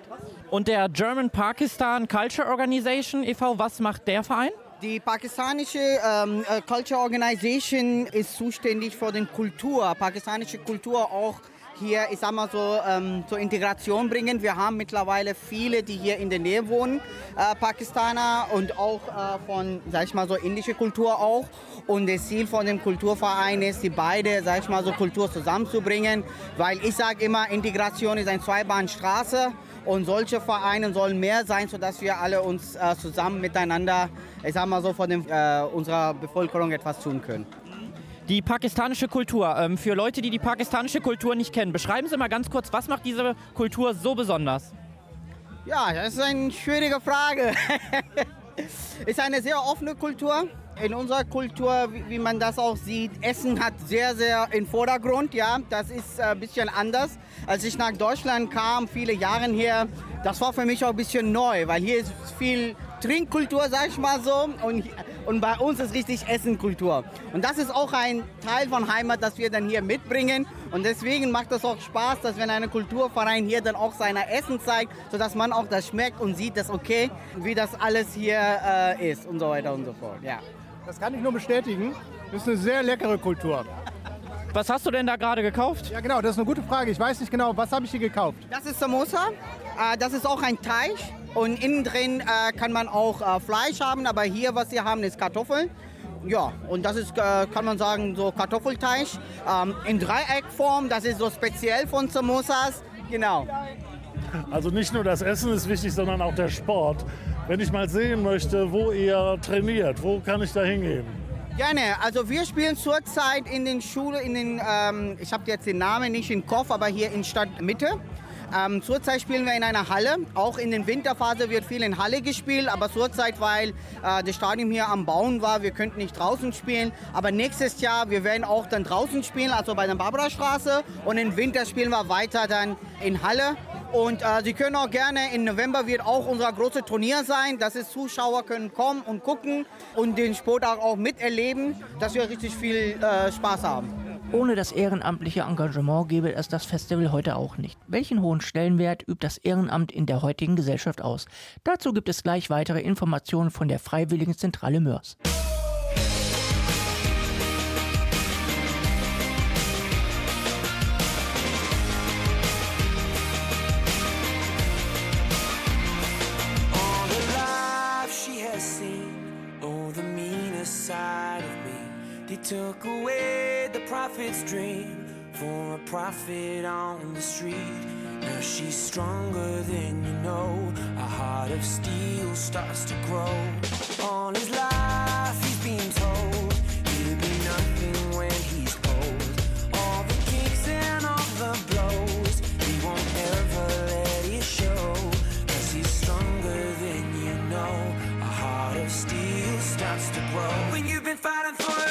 Und der German Pakistan Culture Organization e.V., was macht der Verein? Die pakistanische ähm, äh, Culture Organization ist zuständig für die Kultur, pakistanische Kultur auch hier, ich sag mal so, ähm, zur Integration bringen. Wir haben mittlerweile viele, die hier in der Nähe wohnen, äh, Pakistaner und auch äh, von, sag ich mal so, indische Kultur auch. Und das Ziel von dem Kulturverein ist, die beide, sag ich mal so, Kultur zusammenzubringen, weil ich sage immer, Integration ist eine Zweibahnstraße. Und solche Vereine sollen mehr sein, sodass wir alle uns äh, zusammen miteinander, ich sag mal so, von dem, äh, unserer Bevölkerung etwas tun können. Die pakistanische Kultur. Ähm, für Leute, die die pakistanische Kultur nicht kennen, beschreiben Sie mal ganz kurz, was macht diese Kultur so besonders? Ja, das ist eine schwierige Frage. ist eine sehr offene Kultur. In unserer Kultur, wie, man das auch sieht, Essen hat sehr, sehr im Vordergrund. Ja, das ist ein bisschen anders. Als ich nach Deutschland kam, viele Jahre her, das war für mich auch ein bisschen neu, weil hier ist viel Trinkkultur, sag ich mal so, und, und bei uns ist richtig Essenkultur. Und das ist auch ein Teil von Heimat, das wir dann hier mitbringen. Und deswegen macht es auch Spaß, dass wenn ein Kulturverein hier dann auch sein Essen zeigt, sodass man auch das schmeckt und sieht, dass okay, wie das alles hier äh, ist und so weiter und so fort. Ja. Das kann ich nur bestätigen. Das ist eine sehr leckere Kultur. Was hast du denn da gerade gekauft? Ja, genau, das ist eine gute Frage. Ich weiß nicht genau, was habe ich hier gekauft? Das ist Samosa. Äh, das ist auch ein Teig. Und innen drin äh, kann man auch äh, Fleisch haben, aber hier, was wir haben, ist Kartoffeln. Ja, und das ist, äh, kann man sagen, so Kartoffelteig ähm, in Dreieckform. Das ist so speziell von Samosas. Genau. Also nicht nur das Essen ist wichtig, sondern auch der Sport. Wenn ich mal sehen möchte, wo ihr trainiert, wo kann ich da hingehen? Gerne. Also wir spielen zurzeit in den Schulen, in den, ähm, ich habe jetzt den Namen nicht im Kopf, aber hier in Stadtmitte. Ähm, zurzeit spielen wir in einer Halle. Auch in der Winterphase wird viel in Halle gespielt, aber zurzeit, weil äh, das Stadion hier am Bauen war, wir könnten nicht draußen spielen. Aber nächstes Jahr, wir werden auch dann draußen spielen, also bei der Barbarastraße. Und im Winter spielen wir weiter dann in Halle. Und äh, Sie können auch gerne, im November wird auch unser großes Turnier sein. Das ist, Zuschauer können kommen und gucken und den Sport auch miterleben, dass wir richtig viel äh, Spaß haben. Ohne das ehrenamtliche Engagement gäbe es das Festival heute auch nicht. Welchen hohen Stellenwert übt das Ehrenamt in der heutigen Gesellschaft aus? Dazu gibt es gleich weitere Informationen von der Freiwilligen Zentrale Mörs. Took away the prophet's dream for a prophet on the street. Now she's stronger than you know. A heart of steel starts to grow. All his life he's been told he'll be nothing when he's old. All the kicks and all the blows, he won't ever let it show. Cause he's stronger than you know. A heart of steel starts to grow. When you've been fighting. fighting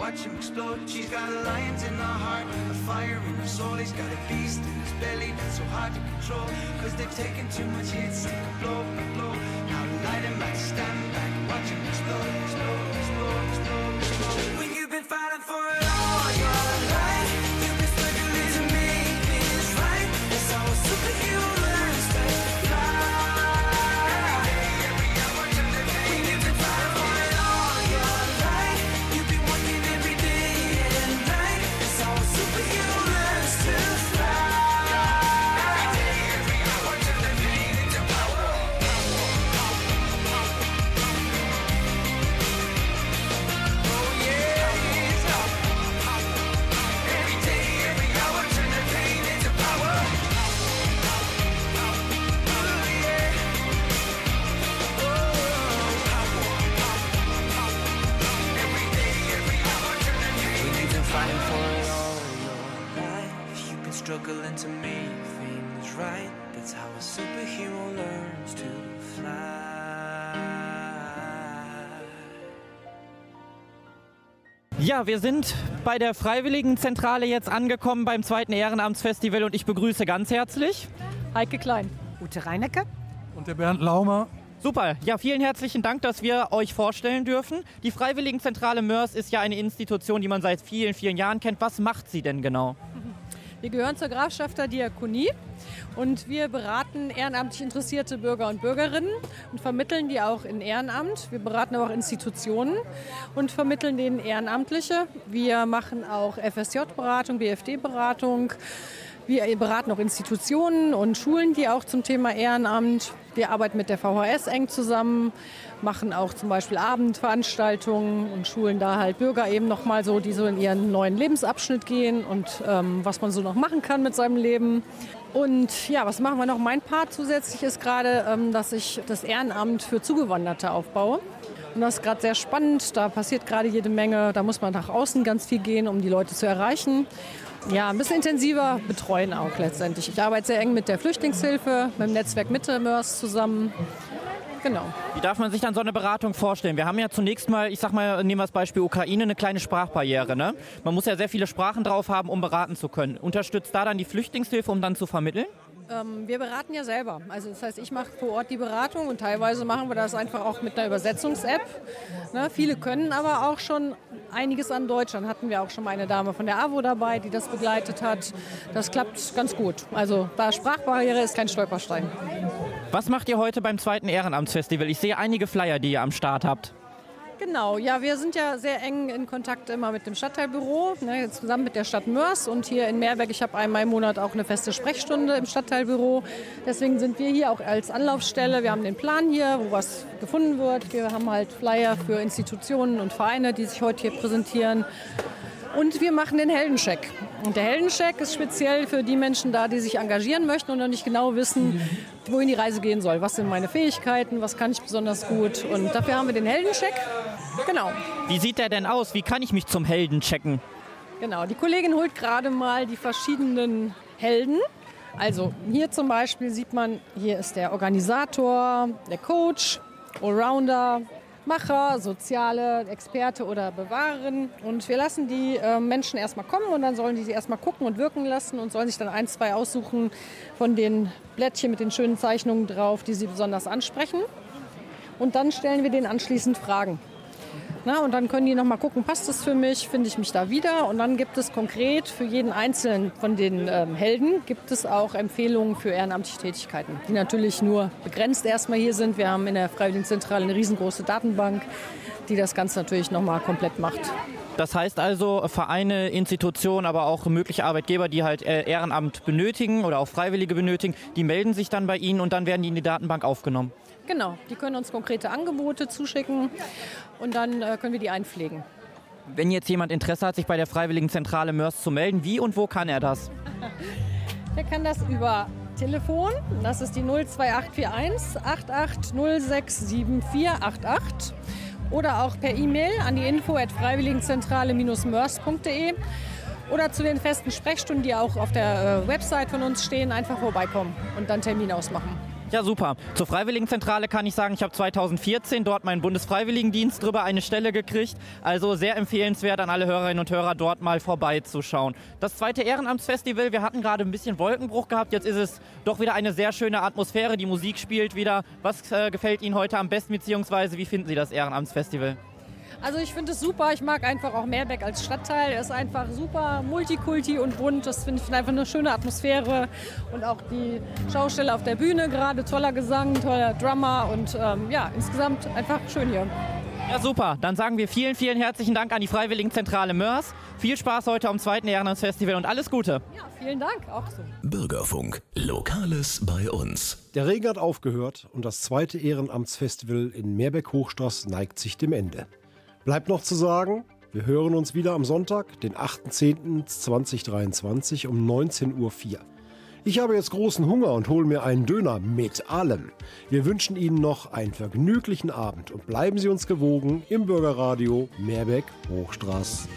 watch him explode. She's got a lion in her heart, a fire in her soul. He's got a beast in his belly that's so hard to control. Cause they've taken too much hits, go blow blow. Now light him at stand back, watch him explode, explode, explode, explode. Ja, wir sind bei der Freiwilligenzentrale jetzt angekommen beim zweiten Ehrenamtsfestival und ich begrüße ganz herzlich Heike Klein. Ute Reinecke. und der Bernd Laumer. Super, ja, vielen herzlichen Dank, dass wir euch vorstellen dürfen. Die Freiwilligenzentrale Mörs ist ja eine Institution, die man seit vielen, vielen Jahren kennt. Was macht sie denn genau? Wir gehören zur Grafschafter Diakonie und wir beraten ehrenamtlich interessierte Bürger und Bürgerinnen und vermitteln die auch in Ehrenamt. Wir beraten aber auch Institutionen und vermitteln denen Ehrenamtliche. Wir machen auch FSJ-Beratung, BFD-Beratung. Wir beraten auch Institutionen und Schulen, die auch zum Thema Ehrenamt. Wir arbeiten mit der VHS eng zusammen, machen auch zum Beispiel Abendveranstaltungen und schulen da halt Bürger eben nochmal so, die so in ihren neuen Lebensabschnitt gehen und ähm, was man so noch machen kann mit seinem Leben. Und ja, was machen wir noch? Mein Part zusätzlich ist gerade, ähm, dass ich das Ehrenamt für Zugewanderte aufbaue. Und das ist gerade sehr spannend. Da passiert gerade jede Menge. Da muss man nach außen ganz viel gehen, um die Leute zu erreichen. Ja, ein bisschen intensiver betreuen auch letztendlich. Ich arbeite sehr eng mit der Flüchtlingshilfe, mit dem Netzwerk Mitte Mörs zusammen. Genau. Wie darf man sich dann so eine Beratung vorstellen? Wir haben ja zunächst mal, ich sag mal, nehmen wir das Beispiel Ukraine, eine kleine Sprachbarriere. Ne? Man muss ja sehr viele Sprachen drauf haben, um beraten zu können. Unterstützt da dann die Flüchtlingshilfe, um dann zu vermitteln? Ähm, wir beraten ja selber. Also das heißt, ich mache vor Ort die Beratung und teilweise machen wir das einfach auch mit einer Übersetzungs-App. Ne, viele können aber auch schon einiges an Deutsch. Dann hatten wir auch schon mal eine Dame von der AWO dabei, die das begleitet hat. Das klappt ganz gut. Also da Sprachbarriere ist kein Stolperstein. Was macht ihr heute beim zweiten Ehrenamtsfestival? Ich sehe einige Flyer, die ihr am Start habt. Genau, ja, wir sind ja sehr eng in Kontakt immer mit dem Stadtteilbüro, ne, zusammen mit der Stadt Mörs und hier in Meerberg. Ich habe einmal im Monat auch eine feste Sprechstunde im Stadtteilbüro. Deswegen sind wir hier auch als Anlaufstelle. Wir haben den Plan hier, wo was gefunden wird. Wir haben halt Flyer für Institutionen und Vereine, die sich heute hier präsentieren. Und wir machen den Heldencheck. Und der Heldencheck ist speziell für die Menschen da, die sich engagieren möchten und noch nicht genau wissen, wohin die Reise gehen soll. Was sind meine Fähigkeiten, was kann ich besonders gut. Und dafür haben wir den Heldencheck. Genau. Wie sieht der denn aus? Wie kann ich mich zum Helden checken? Genau, die Kollegin holt gerade mal die verschiedenen Helden. Also hier zum Beispiel sieht man, hier ist der Organisator, der Coach, Allrounder, Macher, Soziale, Experte oder Bewahrerin. Und wir lassen die äh, Menschen erstmal kommen und dann sollen die sie erstmal gucken und wirken lassen und sollen sich dann ein, zwei aussuchen von den Blättchen mit den schönen Zeichnungen drauf, die sie besonders ansprechen. Und dann stellen wir denen anschließend Fragen. Na, und dann können die noch mal gucken, passt das für mich, finde ich mich da wieder. Und dann gibt es konkret für jeden einzelnen von den ähm, Helden gibt es auch Empfehlungen für ehrenamtliche Tätigkeiten, die natürlich nur begrenzt erstmal hier sind. Wir haben in der Freiwilligenzentrale eine riesengroße Datenbank, die das Ganze natürlich noch mal komplett macht. Das heißt also, Vereine, Institutionen, aber auch mögliche Arbeitgeber, die halt äh, Ehrenamt benötigen oder auch Freiwillige benötigen, die melden sich dann bei Ihnen und dann werden die in die Datenbank aufgenommen. Genau, die können uns konkrete Angebote zuschicken und dann äh, können wir die einpflegen. Wenn jetzt jemand Interesse hat, sich bei der Freiwilligenzentrale Mörs zu melden, wie und wo kann er das? Der kann das über Telefon, das ist die 02841 88067488 oder auch per E-Mail an die info at freiwilligenzentrale-mörs.de oder zu den festen Sprechstunden, die auch auf der äh, Website von uns stehen, einfach vorbeikommen und dann Termin ausmachen. Ja, super. Zur Freiwilligenzentrale kann ich sagen, ich habe 2014 dort meinen Bundesfreiwilligendienst drüber eine Stelle gekriegt. Also sehr empfehlenswert an alle Hörerinnen und Hörer, dort mal vorbeizuschauen. Das zweite Ehrenamtsfestival, wir hatten gerade ein bisschen Wolkenbruch gehabt. Jetzt ist es doch wieder eine sehr schöne Atmosphäre. Die Musik spielt wieder. Was äh, gefällt Ihnen heute am besten, beziehungsweise wie finden Sie das Ehrenamtsfestival? Also ich finde es super. Ich mag einfach auch Meerbeck als Stadtteil. Er ist einfach super multikulti und bunt. Das finde ich einfach eine schöne Atmosphäre. Und auch die Schausteller auf der Bühne gerade. Toller Gesang, toller Drummer und ähm, ja, insgesamt einfach schön hier. Ja, super. Dann sagen wir vielen, vielen herzlichen Dank an die Freiwilligenzentrale Mörs. Viel Spaß heute am zweiten Ehrenamtsfestival und alles Gute. Ja, vielen Dank. Auch so. Bürgerfunk. Lokales bei uns. Der Regen hat aufgehört und das zweite Ehrenamtsfestival in Meerbeck-Hochstraß neigt sich dem Ende. Bleibt noch zu sagen, wir hören uns wieder am Sonntag, den 8.10.2023 um 19.04 Uhr. Ich habe jetzt großen Hunger und hole mir einen Döner mit allem. Wir wünschen Ihnen noch einen vergnüglichen Abend und bleiben Sie uns gewogen im Bürgerradio Meerbeck Hochstraß.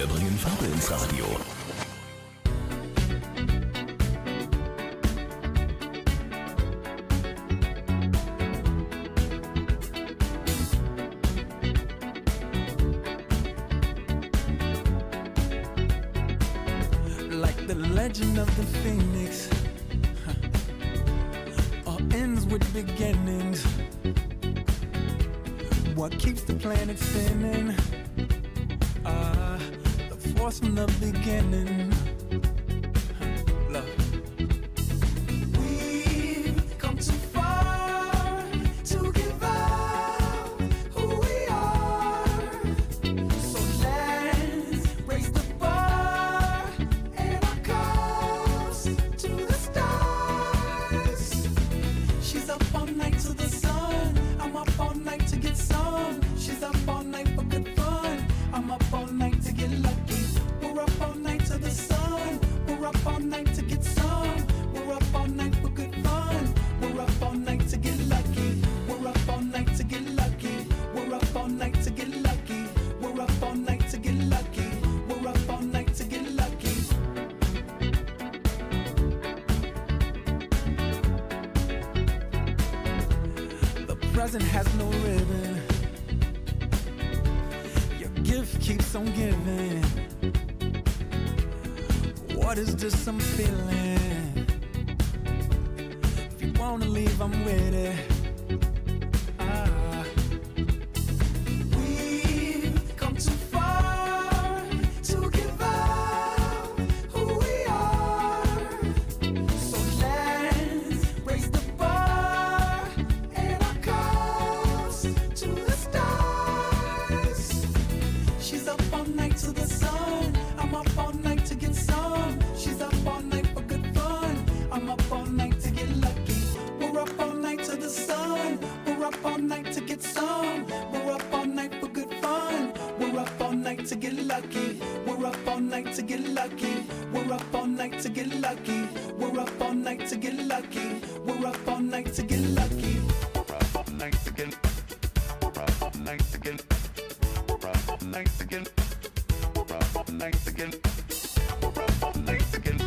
Wir bringen Farbe ins Radio. Up all night again. Up all night again. Up all night again.